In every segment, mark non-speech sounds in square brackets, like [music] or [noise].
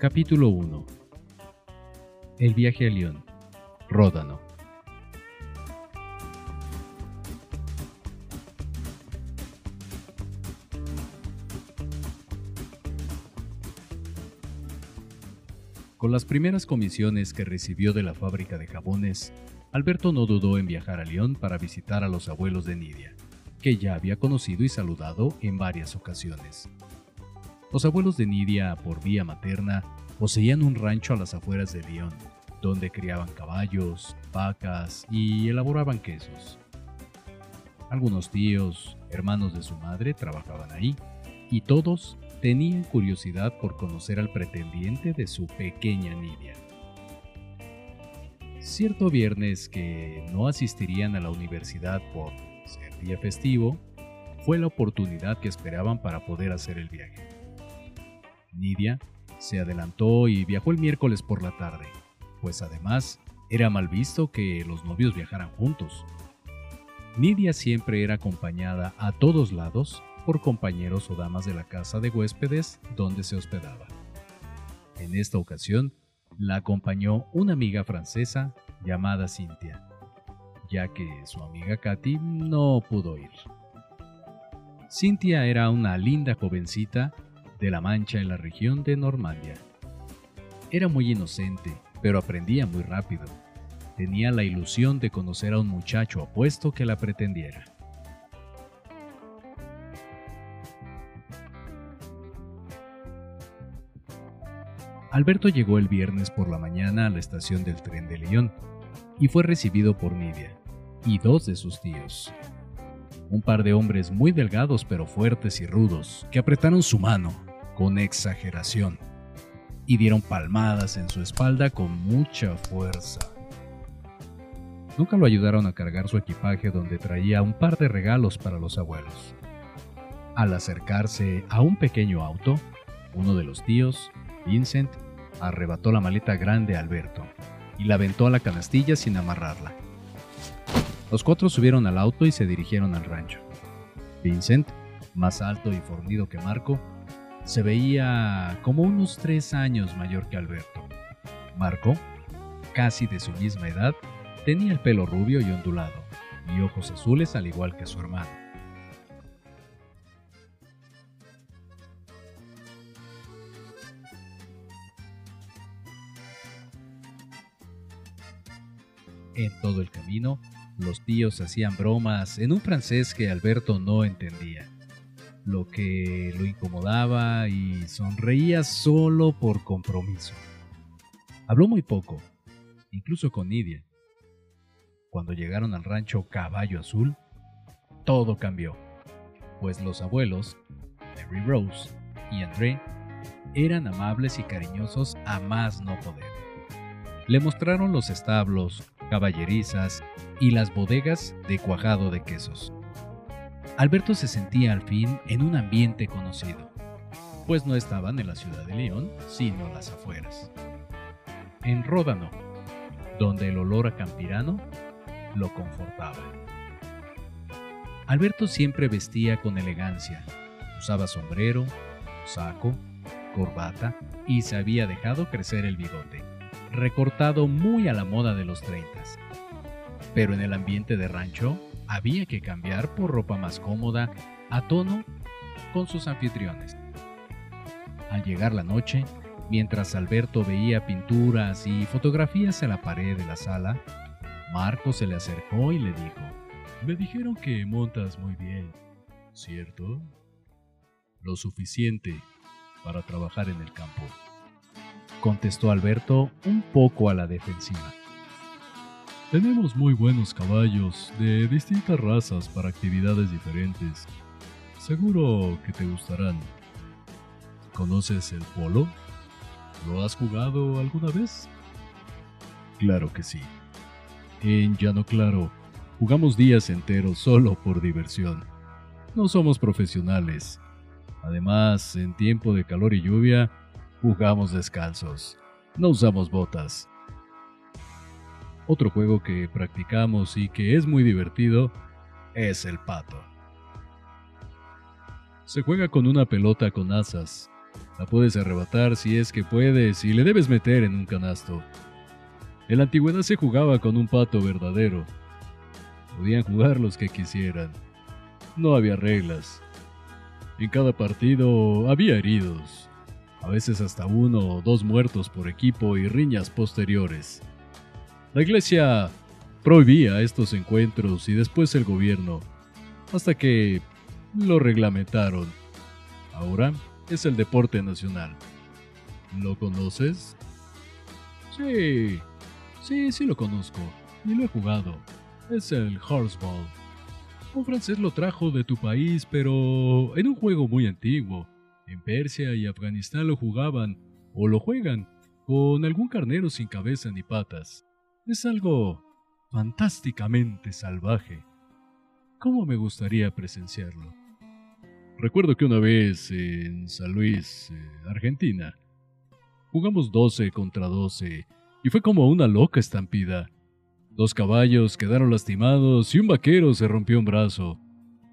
Capítulo 1 El viaje a León. Ródano. Con las primeras comisiones que recibió de la fábrica de jabones, Alberto no dudó en viajar a León para visitar a los abuelos de Nidia, que ya había conocido y saludado en varias ocasiones. Los abuelos de Nidia, por vía materna, poseían un rancho a las afueras de León, donde criaban caballos, vacas y elaboraban quesos. Algunos tíos, hermanos de su madre, trabajaban ahí, y todos tenían curiosidad por conocer al pretendiente de su pequeña Nidia. Cierto viernes que no asistirían a la universidad por ser día festivo, fue la oportunidad que esperaban para poder hacer el viaje. Nidia se adelantó y viajó el miércoles por la tarde, pues además era mal visto que los novios viajaran juntos. Nidia siempre era acompañada a todos lados por compañeros o damas de la casa de huéspedes donde se hospedaba. En esta ocasión, la acompañó una amiga francesa llamada Cynthia, ya que su amiga Katy no pudo ir. Cynthia era una linda jovencita de la Mancha en la región de Normandía. Era muy inocente, pero aprendía muy rápido. Tenía la ilusión de conocer a un muchacho apuesto que la pretendiera. Alberto llegó el viernes por la mañana a la estación del tren de León y fue recibido por Nidia y dos de sus tíos. Un par de hombres muy delgados pero fuertes y rudos que apretaron su mano con exageración y dieron palmadas en su espalda con mucha fuerza. Nunca lo ayudaron a cargar su equipaje donde traía un par de regalos para los abuelos. Al acercarse a un pequeño auto, uno de los tíos Vincent arrebató la maleta grande a Alberto y la aventó a la canastilla sin amarrarla. Los cuatro subieron al auto y se dirigieron al rancho. Vincent, más alto y fornido que Marco, se veía como unos tres años mayor que Alberto. Marco, casi de su misma edad, tenía el pelo rubio y ondulado, y ojos azules al igual que su hermano. En todo el camino, los tíos hacían bromas en un francés que Alberto no entendía, lo que lo incomodaba y sonreía solo por compromiso. Habló muy poco, incluso con Nidia. Cuando llegaron al rancho Caballo Azul, todo cambió, pues los abuelos, Mary Rose y André, eran amables y cariñosos a más no poder. Le mostraron los establos, caballerizas y las bodegas de cuajado de quesos. Alberto se sentía al fin en un ambiente conocido, pues no estaban en la ciudad de León, sino las afueras. En Ródano, donde el olor a campirano lo confortaba. Alberto siempre vestía con elegancia, usaba sombrero, saco, corbata y se había dejado crecer el bigote recortado muy a la moda de los 30. Pero en el ambiente de rancho había que cambiar por ropa más cómoda, a tono con sus anfitriones. Al llegar la noche, mientras Alberto veía pinturas y fotografías en la pared de la sala, Marco se le acercó y le dijo, Me dijeron que montas muy bien, ¿cierto? Lo suficiente para trabajar en el campo contestó Alberto un poco a la defensiva. Tenemos muy buenos caballos de distintas razas para actividades diferentes. Seguro que te gustarán. ¿Conoces el polo? ¿Lo has jugado alguna vez? Claro que sí. En Llano Claro, jugamos días enteros solo por diversión. No somos profesionales. Además, en tiempo de calor y lluvia, Jugamos descalzos. No usamos botas. Otro juego que practicamos y que es muy divertido es el pato. Se juega con una pelota con asas. La puedes arrebatar si es que puedes y le debes meter en un canasto. En la antigüedad se jugaba con un pato verdadero. Podían jugar los que quisieran. No había reglas. En cada partido había heridos, a veces hasta uno o dos muertos por equipo y riñas posteriores. La iglesia prohibía estos encuentros y después el gobierno, hasta que lo reglamentaron. Ahora es el deporte nacional. ¿Lo conoces? Sí, sí, sí lo conozco. Y lo he jugado. Es el Horseball. Un francés lo trajo de tu país, pero en un juego muy antiguo. En Persia y Afganistán lo jugaban, o lo juegan, con algún carnero sin cabeza ni patas. Es algo fantásticamente salvaje. ¿Cómo me gustaría presenciarlo? Recuerdo que una vez en San Luis, eh, Argentina, jugamos 12 contra 12 y fue como una loca estampida. Dos caballos quedaron lastimados y un vaquero se rompió un brazo.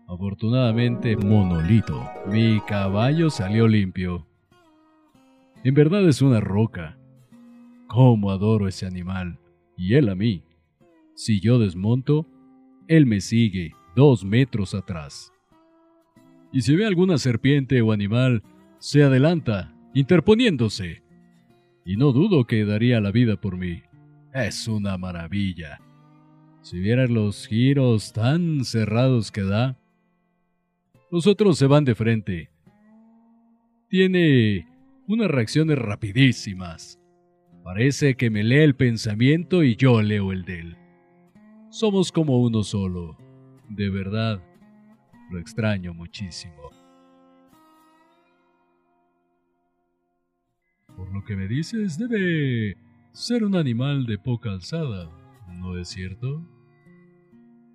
Afortunadamente, monolito. Mi caballo salió limpio. En verdad es una roca. Cómo adoro ese animal. Y él a mí. Si yo desmonto, él me sigue dos metros atrás y si ve alguna serpiente o animal, se adelanta, interponiéndose. Y no dudo que daría la vida por mí. Es una maravilla. Si vieras los giros tan cerrados que da, los otros se van de frente. Tiene unas reacciones rapidísimas. Parece que me lee el pensamiento y yo leo el de él. Somos como uno solo, de verdad. Lo extraño muchísimo. Por lo que me dices, debe ser un animal de poca alzada, ¿no es cierto?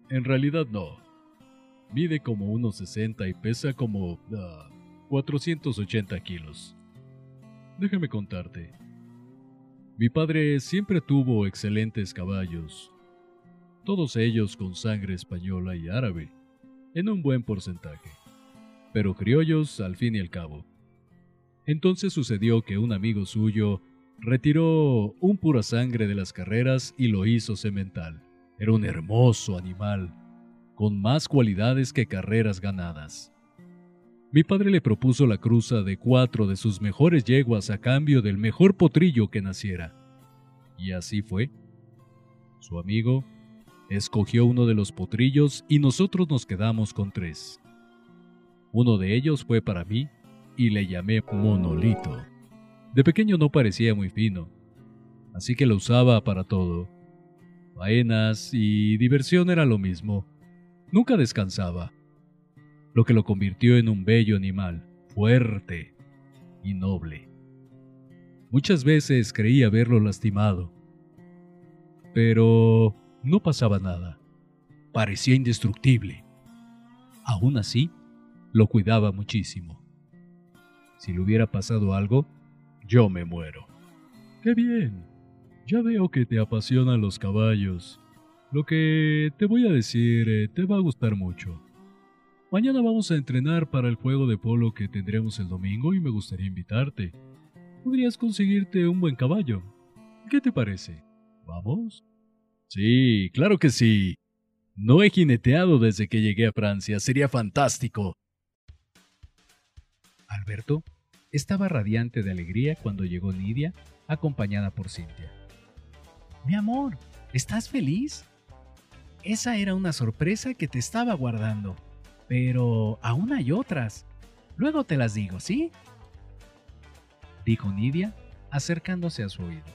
En realidad no. Mide como unos 60 y pesa como 480 ah, kilos. Déjame contarte. Mi padre siempre tuvo excelentes caballos, todos ellos con sangre española y árabe en un buen porcentaje, pero criollos al fin y al cabo. Entonces sucedió que un amigo suyo retiró un pura sangre de las carreras y lo hizo semental. Era un hermoso animal, con más cualidades que carreras ganadas. Mi padre le propuso la cruza de cuatro de sus mejores yeguas a cambio del mejor potrillo que naciera. Y así fue. Su amigo Escogió uno de los potrillos y nosotros nos quedamos con tres. Uno de ellos fue para mí y le llamé Monolito. De pequeño no parecía muy fino, así que lo usaba para todo. Faenas y diversión era lo mismo. Nunca descansaba, lo que lo convirtió en un bello animal, fuerte y noble. Muchas veces creí haberlo lastimado, pero no pasaba nada. Parecía indestructible. Aún así, lo cuidaba muchísimo. Si le hubiera pasado algo, yo me muero. ¡Qué bien! Ya veo que te apasionan los caballos. Lo que te voy a decir eh, te va a gustar mucho. Mañana vamos a entrenar para el juego de polo que tendremos el domingo y me gustaría invitarte. Podrías conseguirte un buen caballo. ¿Qué te parece? ¿Vamos? Sí, claro que sí. No he jineteado desde que llegué a Francia. Sería fantástico. Alberto estaba radiante de alegría cuando llegó Nidia, acompañada por Cintia. Mi amor, ¿estás feliz? Esa era una sorpresa que te estaba guardando. Pero aún hay otras. Luego te las digo, ¿sí? Dijo Nidia, acercándose a su oído.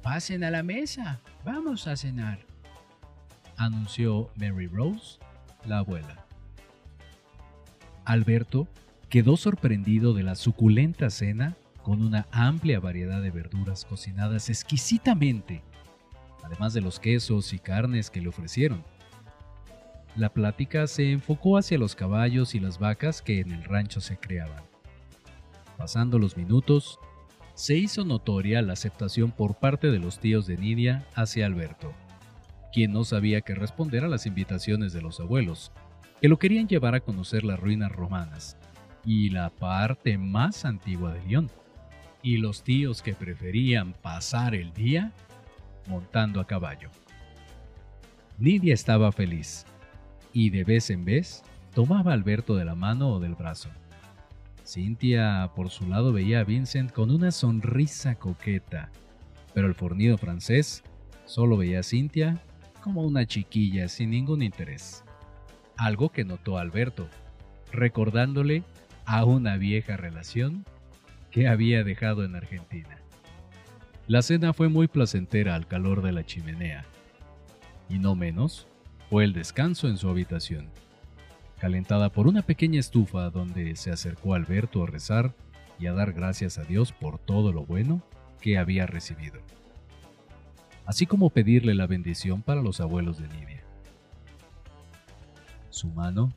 Pasen a la mesa, vamos a cenar, anunció Mary Rose, la abuela. Alberto quedó sorprendido de la suculenta cena con una amplia variedad de verduras cocinadas exquisitamente, además de los quesos y carnes que le ofrecieron. La plática se enfocó hacia los caballos y las vacas que en el rancho se creaban. Pasando los minutos, se hizo notoria la aceptación por parte de los tíos de Nidia hacia Alberto, quien no sabía qué responder a las invitaciones de los abuelos, que lo querían llevar a conocer las ruinas romanas, y la parte más antigua de León, y los tíos que preferían pasar el día montando a caballo. Nidia estaba feliz, y de vez en vez tomaba a Alberto de la mano o del brazo. Cintia, por su lado, veía a Vincent con una sonrisa coqueta, pero el fornido francés solo veía a Cintia como una chiquilla sin ningún interés. Algo que notó Alberto, recordándole a una vieja relación que había dejado en Argentina. La cena fue muy placentera al calor de la chimenea, y no menos fue el descanso en su habitación calentada por una pequeña estufa donde se acercó Alberto a rezar y a dar gracias a Dios por todo lo bueno que había recibido, así como pedirle la bendición para los abuelos de Nidia. Su mano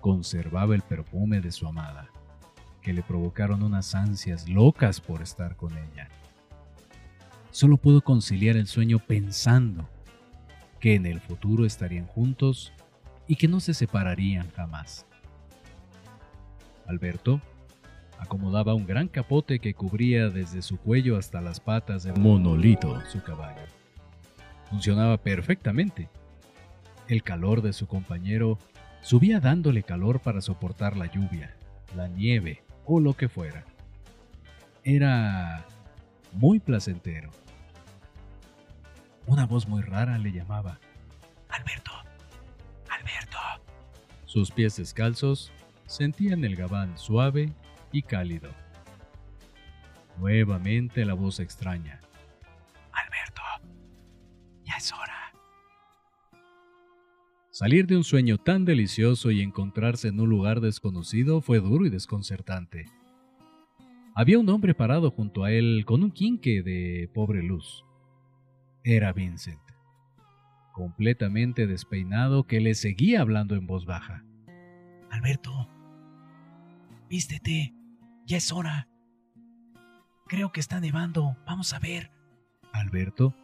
conservaba el perfume de su amada, que le provocaron unas ansias locas por estar con ella. Solo pudo conciliar el sueño pensando que en el futuro estarían juntos y que no se separarían jamás. Alberto acomodaba un gran capote que cubría desde su cuello hasta las patas de Monolito, su caballo. Funcionaba perfectamente. El calor de su compañero subía dándole calor para soportar la lluvia, la nieve o lo que fuera. Era muy placentero. Una voz muy rara le llamaba. Alberto, sus pies descalzos sentían el gabán suave y cálido. Nuevamente la voz extraña. Alberto, ya es hora. Salir de un sueño tan delicioso y encontrarse en un lugar desconocido fue duro y desconcertante. Había un hombre parado junto a él con un quinque de pobre luz. Era Vincent completamente despeinado, que le seguía hablando en voz baja. Alberto, vístete, ya es hora. Creo que está nevando, vamos a ver. Alberto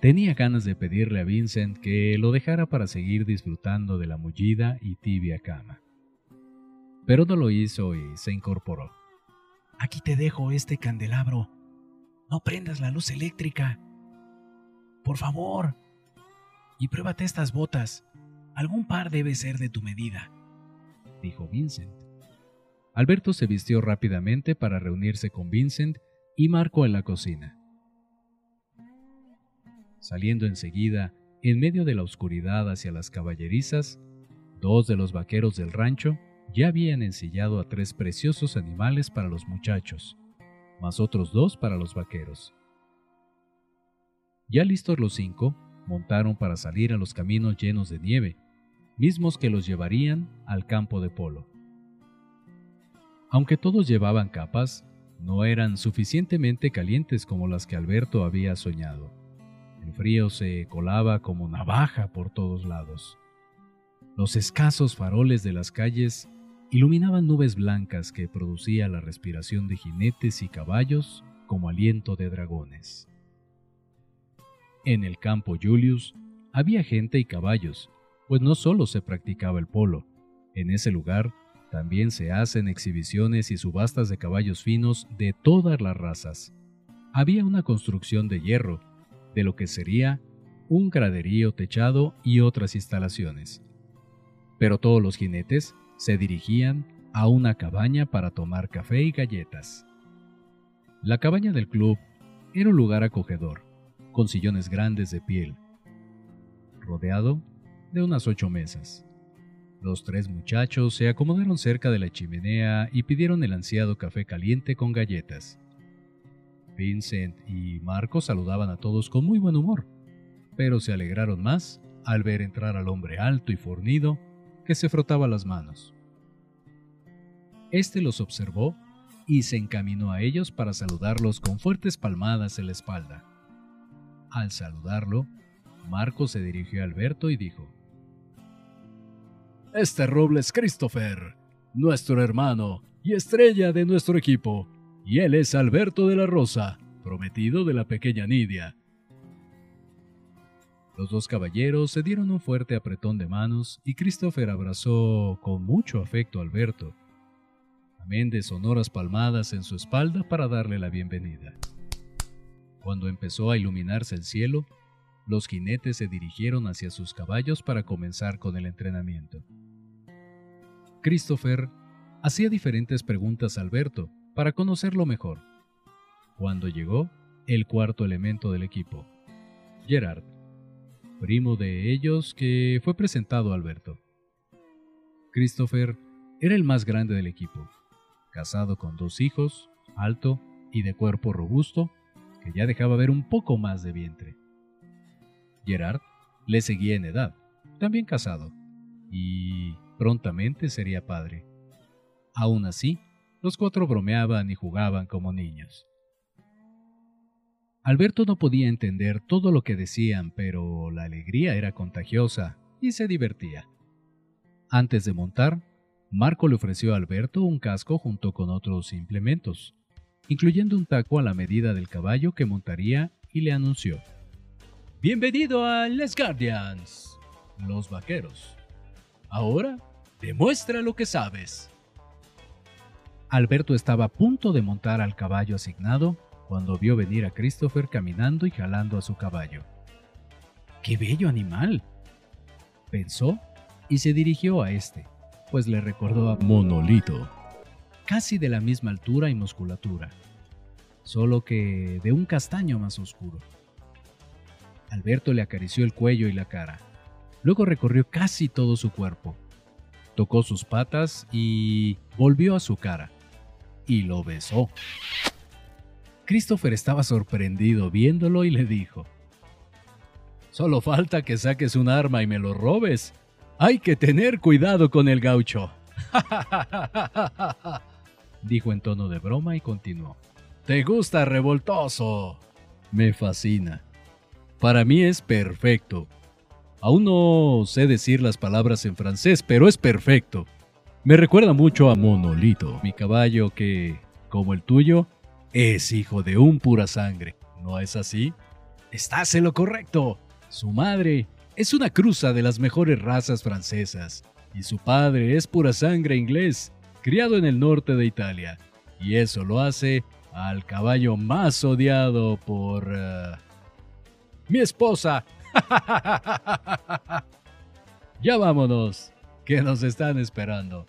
tenía ganas de pedirle a Vincent que lo dejara para seguir disfrutando de la mullida y tibia cama. Pero no lo hizo y se incorporó. Aquí te dejo este candelabro. No prendas la luz eléctrica. Por favor, y pruébate estas botas. Algún par debe ser de tu medida, dijo Vincent. Alberto se vistió rápidamente para reunirse con Vincent y Marco en la cocina. Saliendo enseguida, en medio de la oscuridad hacia las caballerizas, dos de los vaqueros del rancho ya habían ensillado a tres preciosos animales para los muchachos, más otros dos para los vaqueros. Ya listos los cinco, montaron para salir a los caminos llenos de nieve, mismos que los llevarían al campo de polo. Aunque todos llevaban capas, no eran suficientemente calientes como las que Alberto había soñado. El frío se colaba como navaja por todos lados. Los escasos faroles de las calles iluminaban nubes blancas que producía la respiración de jinetes y caballos como aliento de dragones. En el campo Julius había gente y caballos, pues no solo se practicaba el polo. En ese lugar también se hacen exhibiciones y subastas de caballos finos de todas las razas. Había una construcción de hierro, de lo que sería un graderío techado y otras instalaciones. Pero todos los jinetes se dirigían a una cabaña para tomar café y galletas. La cabaña del club era un lugar acogedor, con sillones grandes de piel, rodeado de unas ocho mesas. Los tres muchachos se acomodaron cerca de la chimenea y pidieron el ansiado café caliente con galletas. Vincent y Marco saludaban a todos con muy buen humor, pero se alegraron más al ver entrar al hombre alto y fornido que se frotaba las manos. Este los observó y se encaminó a ellos para saludarlos con fuertes palmadas en la espalda. Al saludarlo, Marco se dirigió a Alberto y dijo, Este roble es Christopher, nuestro hermano y estrella de nuestro equipo, y él es Alberto de la Rosa, prometido de la pequeña Nidia. Los dos caballeros se dieron un fuerte apretón de manos y Christopher abrazó con mucho afecto a Alberto. amén de sonoras palmadas en su espalda para darle la bienvenida. Cuando empezó a iluminarse el cielo, los jinetes se dirigieron hacia sus caballos para comenzar con el entrenamiento. Christopher hacía diferentes preguntas a Alberto para conocerlo mejor. Cuando llegó, el cuarto elemento del equipo, Gerard, primo de ellos que fue presentado a Alberto. Christopher era el más grande del equipo, casado con dos hijos, alto y de cuerpo robusto, que ya dejaba ver un poco más de vientre. Gerard le seguía en edad, también casado, y prontamente sería padre. Aún así, los cuatro bromeaban y jugaban como niños. Alberto no podía entender todo lo que decían, pero la alegría era contagiosa y se divertía. Antes de montar, Marco le ofreció a Alberto un casco junto con otros implementos, incluyendo un taco a la medida del caballo que montaría y le anunció. Bienvenido a Les Guardians, los vaqueros. Ahora, demuestra lo que sabes. Alberto estaba a punto de montar al caballo asignado cuando vio venir a Christopher caminando y jalando a su caballo. ¡Qué bello animal! Pensó y se dirigió a este, pues le recordó a Monolito, casi de la misma altura y musculatura, solo que de un castaño más oscuro. Alberto le acarició el cuello y la cara. Luego recorrió casi todo su cuerpo. Tocó sus patas y volvió a su cara. Y lo besó. Christopher estaba sorprendido viéndolo y le dijo, Solo falta que saques un arma y me lo robes. Hay que tener cuidado con el gaucho. [laughs] dijo en tono de broma y continuó. ¿Te gusta revoltoso? Me fascina. Para mí es perfecto. Aún no sé decir las palabras en francés, pero es perfecto. Me recuerda mucho a Monolito, mi caballo que, como el tuyo, es hijo de un pura sangre. ¿No es así? Estás en lo correcto. Su madre es una cruza de las mejores razas francesas y su padre es pura sangre inglés, criado en el norte de Italia. Y eso lo hace al caballo más odiado por... Eh, mi esposa. [laughs] ya vámonos, que nos están esperando.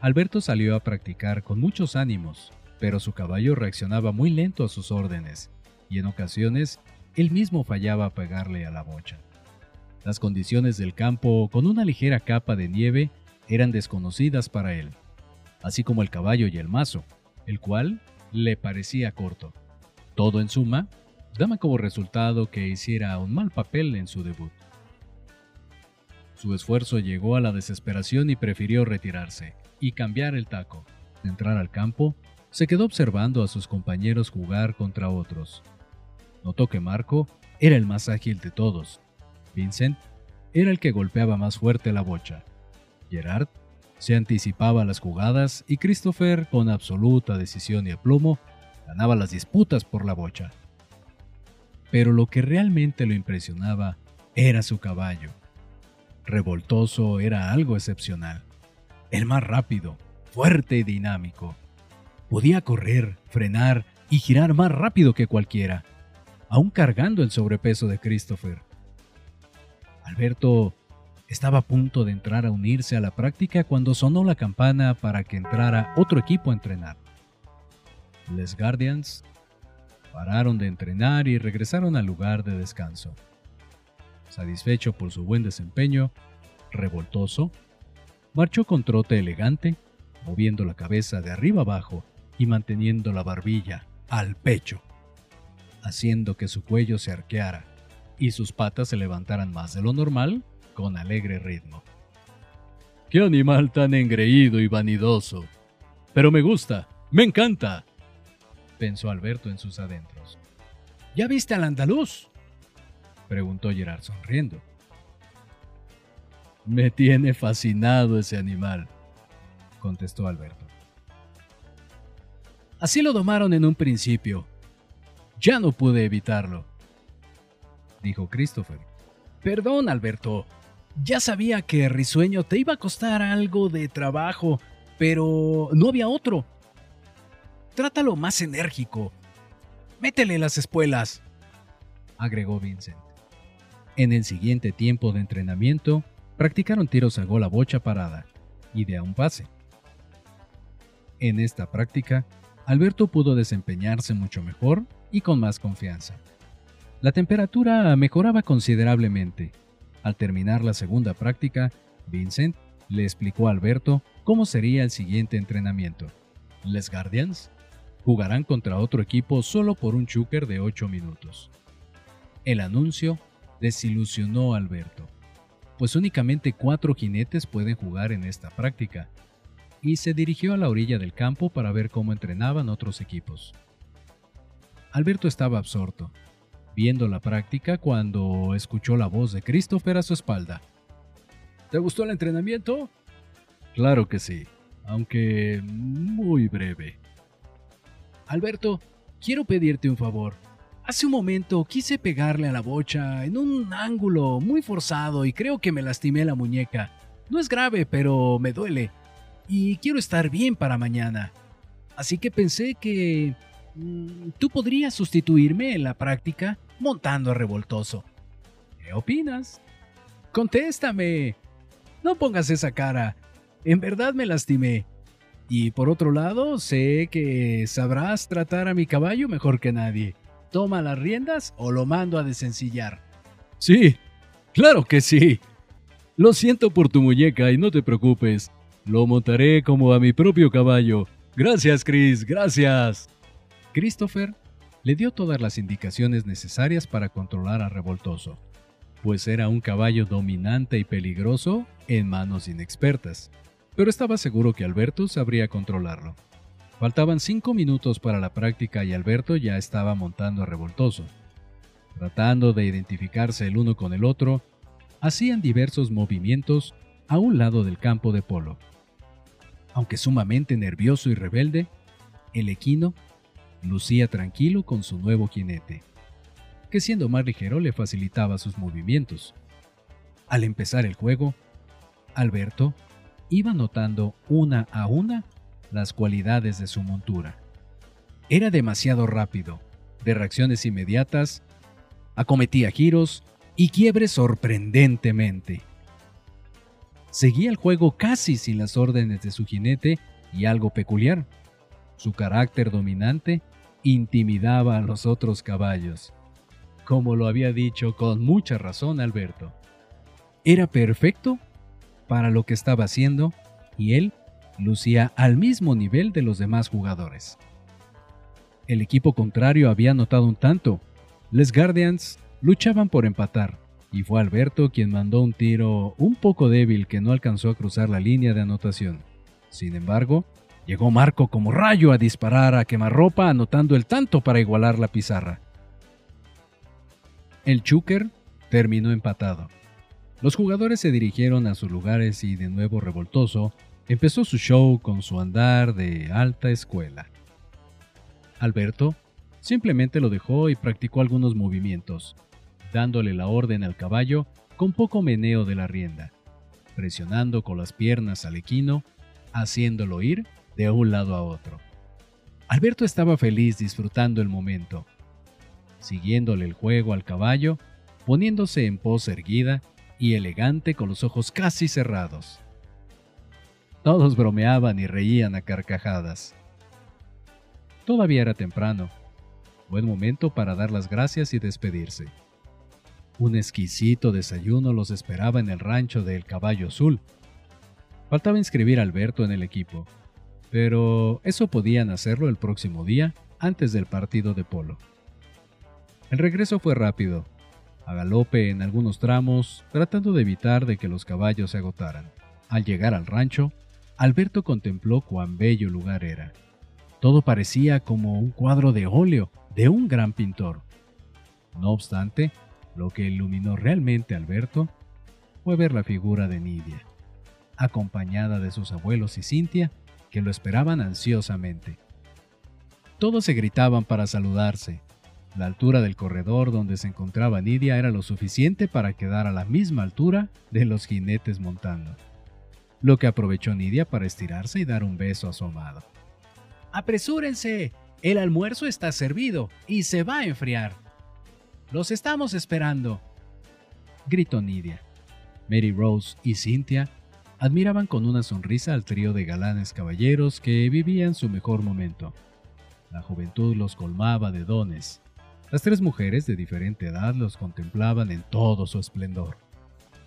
Alberto salió a practicar con muchos ánimos, pero su caballo reaccionaba muy lento a sus órdenes, y en ocasiones él mismo fallaba a pegarle a la bocha. Las condiciones del campo, con una ligera capa de nieve, eran desconocidas para él, así como el caballo y el mazo, el cual le parecía corto. Todo en suma, daba como resultado que hiciera un mal papel en su debut. Su esfuerzo llegó a la desesperación y prefirió retirarse y cambiar el taco. De entrar al campo, se quedó observando a sus compañeros jugar contra otros. Notó que Marco era el más ágil de todos. Vincent era el que golpeaba más fuerte la bocha. Gerard se anticipaba las jugadas y Christopher, con absoluta decisión y aplomo, ganaba las disputas por la bocha. Pero lo que realmente lo impresionaba era su caballo. Revoltoso era algo excepcional. El más rápido, fuerte y dinámico. Podía correr, frenar y girar más rápido que cualquiera, aún cargando el sobrepeso de Christopher. Alberto estaba a punto de entrar a unirse a la práctica cuando sonó la campana para que entrara otro equipo a entrenar. Les Guardians pararon de entrenar y regresaron al lugar de descanso. Satisfecho por su buen desempeño, revoltoso, marchó con trote elegante, moviendo la cabeza de arriba abajo y manteniendo la barbilla al pecho, haciendo que su cuello se arqueara y sus patas se levantaran más de lo normal con alegre ritmo. ¡Qué animal tan engreído y vanidoso! Pero me gusta, me encanta, pensó Alberto en sus adentros. ¿Ya viste al andaluz? preguntó Gerard sonriendo. Me tiene fascinado ese animal, contestó Alberto. Así lo domaron en un principio. Ya no pude evitarlo, dijo Christopher. Perdón, Alberto. Ya sabía que Risueño te iba a costar algo de trabajo pero no había otro. Trátalo más enérgico. Métele las espuelas, agregó Vincent. En el siguiente tiempo de entrenamiento, practicaron tiros a gol a bocha parada y de a un pase. En esta práctica, Alberto pudo desempeñarse mucho mejor y con más confianza. La temperatura mejoraba considerablemente. Al terminar la segunda práctica, Vincent le explicó a Alberto cómo sería el siguiente entrenamiento. Les Guardians jugarán contra otro equipo solo por un chuker de 8 minutos. El anuncio desilusionó a Alberto, pues únicamente cuatro jinetes pueden jugar en esta práctica, y se dirigió a la orilla del campo para ver cómo entrenaban otros equipos. Alberto estaba absorto, viendo la práctica cuando escuchó la voz de Christopher a su espalda. ¿Te gustó el entrenamiento? Claro que sí, aunque muy breve. Alberto, quiero pedirte un favor. Hace un momento quise pegarle a la bocha en un ángulo muy forzado y creo que me lastimé la muñeca. No es grave, pero me duele. Y quiero estar bien para mañana. Así que pensé que... Mm, tú podrías sustituirme en la práctica montando a revoltoso. ¿Qué opinas? Contéstame. No pongas esa cara. En verdad me lastimé. Y por otro lado, sé que sabrás tratar a mi caballo mejor que nadie. Toma las riendas o lo mando a desencillar. Sí, claro que sí. Lo siento por tu muñeca y no te preocupes. Lo montaré como a mi propio caballo. Gracias, Chris, gracias. Christopher le dio todas las indicaciones necesarias para controlar a Revoltoso, pues era un caballo dominante y peligroso en manos inexpertas, pero estaba seguro que Alberto sabría controlarlo. Faltaban cinco minutos para la práctica y Alberto ya estaba montando a Revoltoso. Tratando de identificarse el uno con el otro, hacían diversos movimientos a un lado del campo de polo. Aunque sumamente nervioso y rebelde, el equino lucía tranquilo con su nuevo jinete, que siendo más ligero le facilitaba sus movimientos. Al empezar el juego, Alberto iba notando una a una las cualidades de su montura. Era demasiado rápido, de reacciones inmediatas, acometía giros y quiebres sorprendentemente. Seguía el juego casi sin las órdenes de su jinete y algo peculiar. Su carácter dominante intimidaba a los otros caballos, como lo había dicho con mucha razón Alberto. Era perfecto para lo que estaba haciendo y él lucía al mismo nivel de los demás jugadores. El equipo contrario había anotado un tanto. Les Guardians luchaban por empatar, y fue Alberto quien mandó un tiro un poco débil que no alcanzó a cruzar la línea de anotación. Sin embargo, Llegó Marco como rayo a disparar a quemarropa anotando el tanto para igualar la pizarra. El Chuker terminó empatado. Los jugadores se dirigieron a sus lugares y de nuevo revoltoso empezó su show con su andar de alta escuela. Alberto simplemente lo dejó y practicó algunos movimientos, dándole la orden al caballo con poco meneo de la rienda, presionando con las piernas al equino, haciéndolo ir de un lado a otro. Alberto estaba feliz disfrutando el momento, siguiéndole el juego al caballo, poniéndose en pos erguida y elegante con los ojos casi cerrados. Todos bromeaban y reían a carcajadas. Todavía era temprano, buen momento para dar las gracias y despedirse. Un exquisito desayuno los esperaba en el rancho del Caballo Azul. Faltaba inscribir a Alberto en el equipo, pero eso podían hacerlo el próximo día antes del partido de polo. El regreso fue rápido, a galope en algunos tramos, tratando de evitar de que los caballos se agotaran. Al llegar al rancho, Alberto contempló cuán bello lugar era. Todo parecía como un cuadro de óleo de un gran pintor. No obstante, lo que iluminó realmente a Alberto fue ver la figura de Nidia, acompañada de sus abuelos y Cintia, que lo esperaban ansiosamente. Todos se gritaban para saludarse. La altura del corredor donde se encontraba Nidia era lo suficiente para quedar a la misma altura de los jinetes montando. lo que aprovechó Nidia para estirarse y dar un beso a su amado. ¡Apresúrense! El almuerzo está servido y se va a enfriar. Los estamos esperando, gritó Nidia. Mary Rose y Cynthia admiraban con una sonrisa al trío de galanes caballeros que vivían su mejor momento. La juventud los colmaba de dones. Las tres mujeres de diferente edad los contemplaban en todo su esplendor.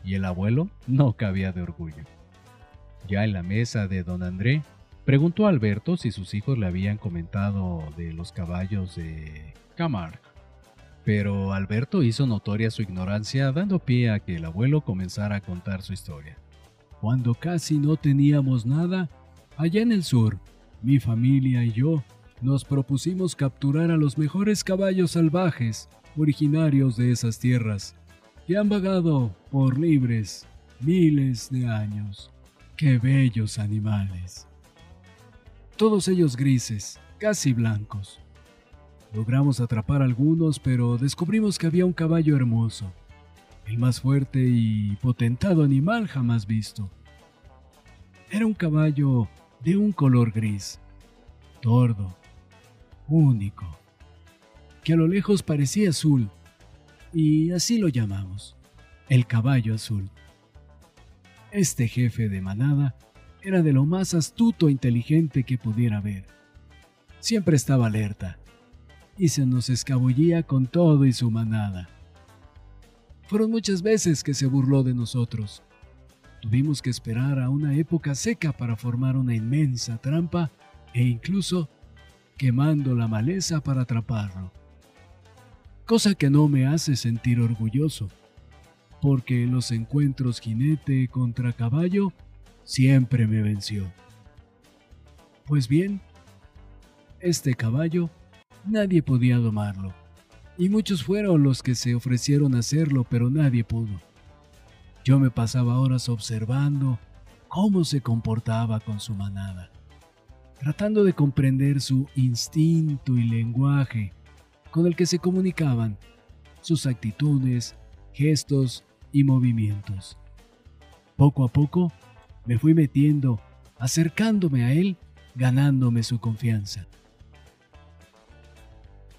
Y el abuelo no cabía de orgullo. Ya en la mesa de don André, preguntó a Alberto si sus hijos le habían comentado de los caballos de Camargue. Pero Alberto hizo notoria su ignorancia dando pie a que el abuelo comenzara a contar su historia. Cuando casi no teníamos nada, allá en el sur, mi familia y yo nos propusimos capturar a los mejores caballos salvajes originarios de esas tierras, que han vagado por libres miles de años. ¡Qué bellos animales! Todos ellos grises, casi blancos. Logramos atrapar algunos, pero descubrimos que había un caballo hermoso, el más fuerte y potentado animal jamás visto. Era un caballo de un color gris, tordo, único, que a lo lejos parecía azul, y así lo llamamos, el caballo azul. Este jefe de manada era de lo más astuto e inteligente que pudiera ver. Siempre estaba alerta, y se nos escabullía con todo y su manada. Fueron muchas veces que se burló de nosotros. Tuvimos que esperar a una época seca para formar una inmensa trampa e incluso quemando la maleza para atraparlo. Cosa que no me hace sentir orgulloso, porque en los encuentros jinete contra caballo siempre me venció. Pues bien, este caballo nadie podía domarlo, y muchos fueron los que se ofrecieron a hacerlo, pero nadie pudo. Yo me pasaba horas observando cómo se comportaba con su manada, tratando de comprender su instinto y lenguaje con el que se comunicaban, sus actitudes, gestos y movimientos. Poco a poco me fui metiendo, acercándome a él, ganándome su confianza.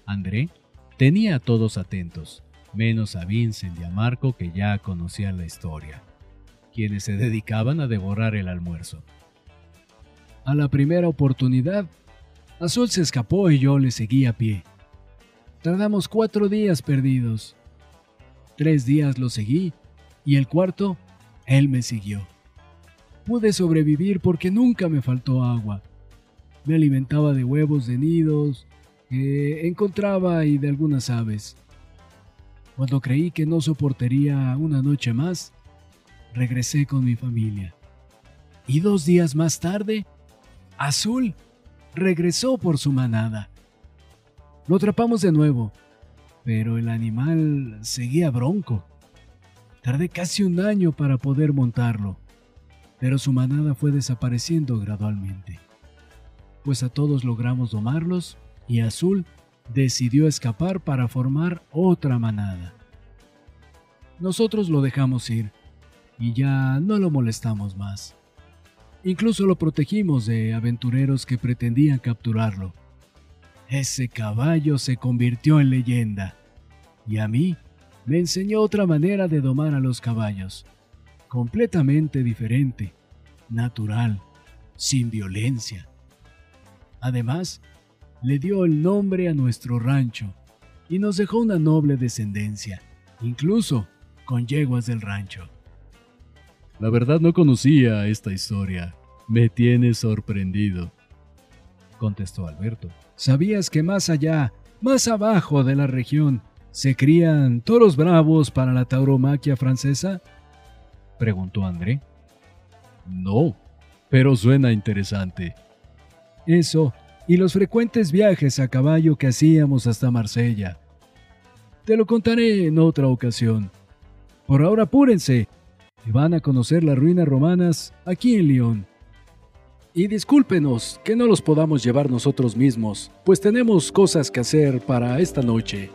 André tenía a todos atentos, menos a Vincent y a Marco que ya conocían la historia, quienes se dedicaban a devorar el almuerzo. A la primera oportunidad, Azul se escapó y yo le seguí a pie. Tardamos cuatro días perdidos. Tres días lo seguí y el cuarto, él me siguió. Pude sobrevivir porque nunca me faltó agua. Me alimentaba de huevos de nidos, que encontraba y de algunas aves. Cuando creí que no soportaría una noche más, regresé con mi familia. Y dos días más tarde, Azul regresó por su manada. Lo atrapamos de nuevo, pero el animal seguía bronco. Tardé casi un año para poder montarlo, pero su manada fue desapareciendo gradualmente. Pues a todos logramos domarlos y Azul decidió escapar para formar otra manada. Nosotros lo dejamos ir y ya no lo molestamos más. Incluso lo protegimos de aventureros que pretendían capturarlo. Ese caballo se convirtió en leyenda y a mí me enseñó otra manera de domar a los caballos, completamente diferente, natural, sin violencia. Además, le dio el nombre a nuestro rancho y nos dejó una noble descendencia, incluso con yeguas del rancho. La verdad no conocía esta historia. Me tiene sorprendido, contestó Alberto. ¿Sabías que más allá, más abajo de la región, se crían toros bravos para la tauromaquia francesa? preguntó André. No, pero suena interesante. Eso y los frecuentes viajes a caballo que hacíamos hasta Marsella. Te lo contaré en otra ocasión. Por ahora apúrense, y van a conocer las ruinas romanas aquí en Lyon. Y discúlpenos que no los podamos llevar nosotros mismos, pues tenemos cosas que hacer para esta noche.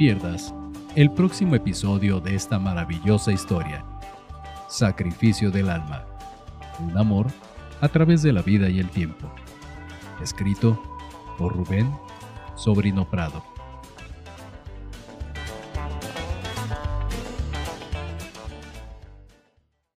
Pierdas el próximo episodio de esta maravillosa historia. Sacrificio del alma. Un amor a través de la vida y el tiempo. Escrito por Rubén Sobrino Prado.